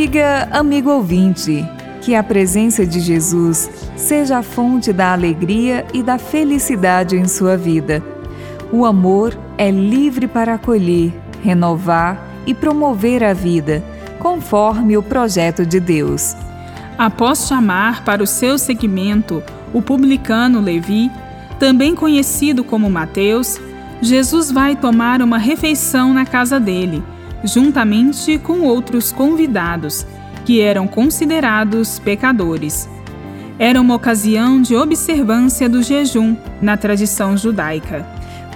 Amiga, amigo ouvinte, que a presença de Jesus seja a fonte da alegria e da felicidade em sua vida. O amor é livre para acolher, renovar e promover a vida, conforme o projeto de Deus. Após chamar para o seu seguimento o publicano Levi, também conhecido como Mateus, Jesus vai tomar uma refeição na casa dele juntamente com outros convidados, que eram considerados pecadores. Era uma ocasião de observância do jejum na tradição judaica.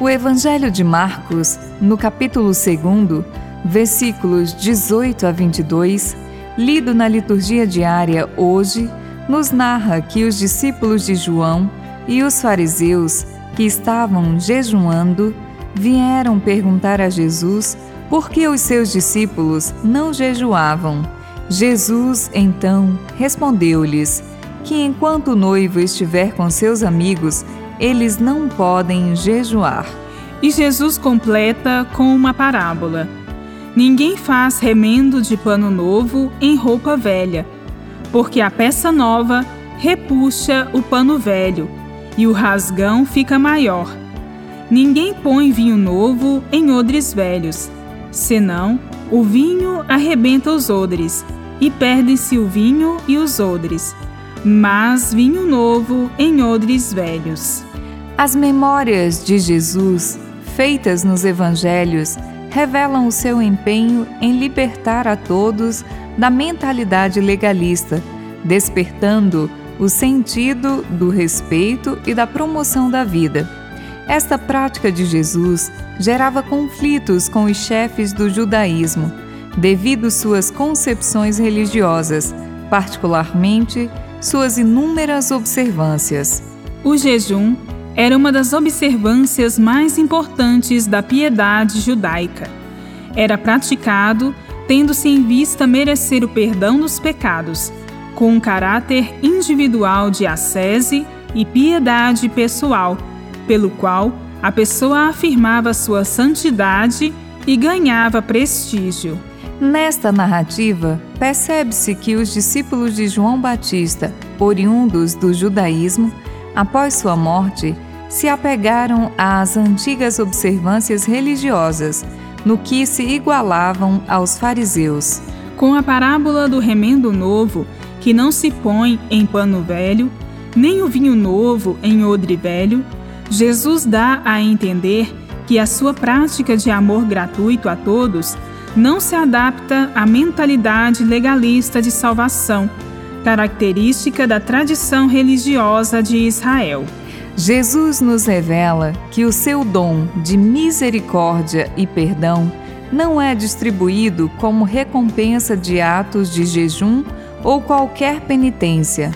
O Evangelho de Marcos, no capítulo 2, versículos 18 a 22, lido na liturgia diária hoje, nos narra que os discípulos de João e os fariseus, que estavam jejuando, vieram perguntar a Jesus por que os seus discípulos não jejuavam? Jesus, então, respondeu-lhes que enquanto o noivo estiver com seus amigos, eles não podem jejuar. E Jesus completa com uma parábola: Ninguém faz remendo de pano novo em roupa velha, porque a peça nova repuxa o pano velho e o rasgão fica maior. Ninguém põe vinho novo em odres velhos senão o vinho arrebenta os odres, e perde-se o vinho e os odres, mas vinho novo em odres velhos. As memórias de Jesus, feitas nos evangelhos, revelam o seu empenho em libertar a todos da mentalidade legalista, despertando o sentido do respeito e da promoção da vida. Esta prática de Jesus gerava conflitos com os chefes do judaísmo, devido suas concepções religiosas, particularmente suas inúmeras observâncias. O jejum era uma das observâncias mais importantes da piedade judaica. Era praticado tendo-se em vista merecer o perdão dos pecados, com um caráter individual de ascese e piedade pessoal, pelo qual a pessoa afirmava sua santidade e ganhava prestígio. Nesta narrativa, percebe-se que os discípulos de João Batista, oriundos do judaísmo, após sua morte, se apegaram às antigas observâncias religiosas, no que se igualavam aos fariseus. Com a parábola do remendo novo, que não se põe em pano velho, nem o vinho novo em odre velho, Jesus dá a entender que a sua prática de amor gratuito a todos não se adapta à mentalidade legalista de salvação, característica da tradição religiosa de Israel. Jesus nos revela que o seu dom de misericórdia e perdão não é distribuído como recompensa de atos de jejum ou qualquer penitência.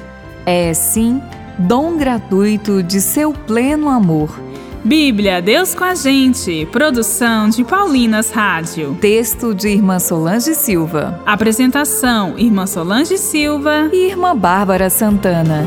É, sim, dom gratuito de seu pleno amor. Bíblia, Deus com a gente. Produção de Paulinas Rádio. Texto de Irmã Solange Silva. Apresentação: Irmã Solange Silva e Irmã Bárbara Santana.